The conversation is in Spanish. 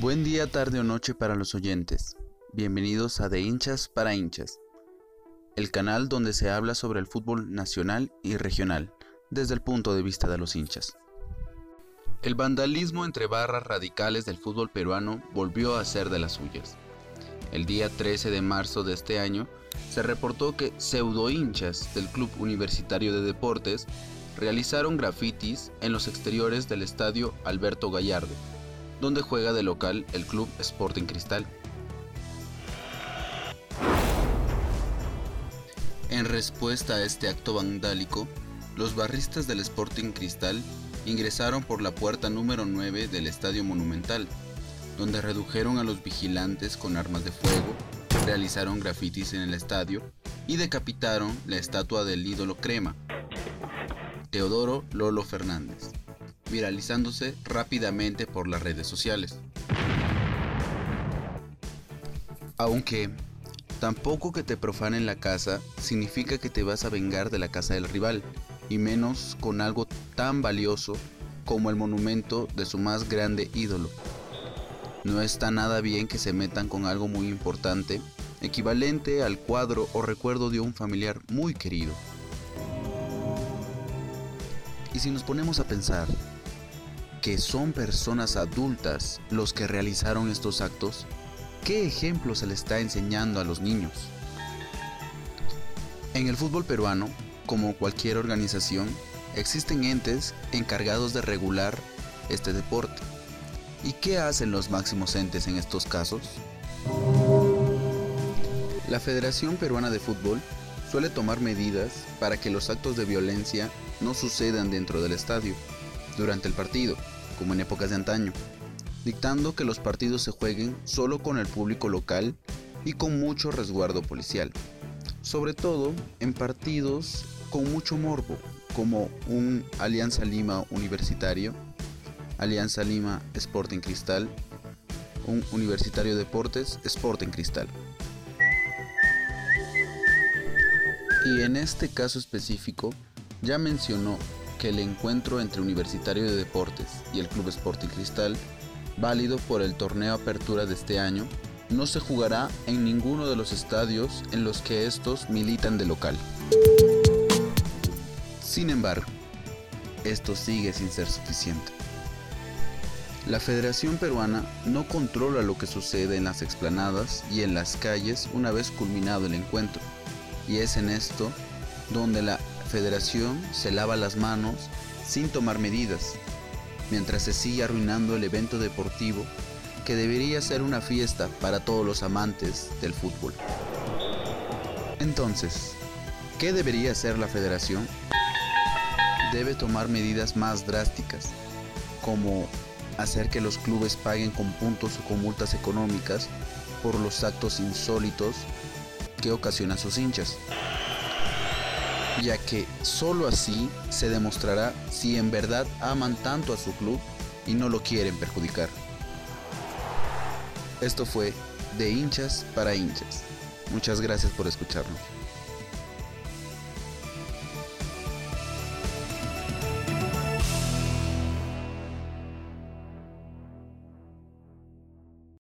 Buen día, tarde o noche para los oyentes. Bienvenidos a De hinchas para hinchas, el canal donde se habla sobre el fútbol nacional y regional desde el punto de vista de los hinchas. El vandalismo entre barras radicales del fútbol peruano volvió a ser de las suyas. El día 13 de marzo de este año se reportó que pseudo hinchas del Club Universitario de Deportes realizaron grafitis en los exteriores del estadio Alberto Gallardo, donde juega de local el Club Sporting Cristal. En respuesta a este acto vandálico, los barristas del Sporting Cristal ingresaron por la puerta número 9 del Estadio Monumental, donde redujeron a los vigilantes con armas de fuego, realizaron grafitis en el estadio y decapitaron la estatua del ídolo crema, Teodoro Lolo Fernández, viralizándose rápidamente por las redes sociales. Aunque tampoco que te profanen la casa significa que te vas a vengar de la casa del rival, y menos con algo tan valioso como el monumento de su más grande ídolo. No está nada bien que se metan con algo muy importante, equivalente al cuadro o recuerdo de un familiar muy querido. Y si nos ponemos a pensar que son personas adultas los que realizaron estos actos, ¿qué ejemplo se le está enseñando a los niños? En el fútbol peruano, como cualquier organización, existen entes encargados de regular este deporte. ¿Y qué hacen los máximos entes en estos casos? La Federación Peruana de Fútbol suele tomar medidas para que los actos de violencia no sucedan dentro del estadio, durante el partido, como en épocas de antaño, dictando que los partidos se jueguen solo con el público local y con mucho resguardo policial, sobre todo en partidos con mucho morbo, como un Alianza Lima Universitario, Alianza Lima Sporting Cristal, un Universitario Deportes Sporting Cristal. Y en este caso específico, ya mencionó que el encuentro entre Universitario de Deportes y el Club Sporting Cristal, válido por el torneo Apertura de este año, no se jugará en ninguno de los estadios en los que estos militan de local. Sin embargo, esto sigue sin ser suficiente. La Federación Peruana no controla lo que sucede en las explanadas y en las calles una vez culminado el encuentro, y es en esto donde la Federación se lava las manos sin tomar medidas, mientras se sigue arruinando el evento deportivo que debería ser una fiesta para todos los amantes del fútbol. Entonces, ¿qué debería hacer la Federación? debe tomar medidas más drásticas, como hacer que los clubes paguen con puntos o con multas económicas por los actos insólitos que ocasionan sus hinchas, ya que sólo así se demostrará si en verdad aman tanto a su club y no lo quieren perjudicar. Esto fue de hinchas para hinchas. Muchas gracias por escucharnos.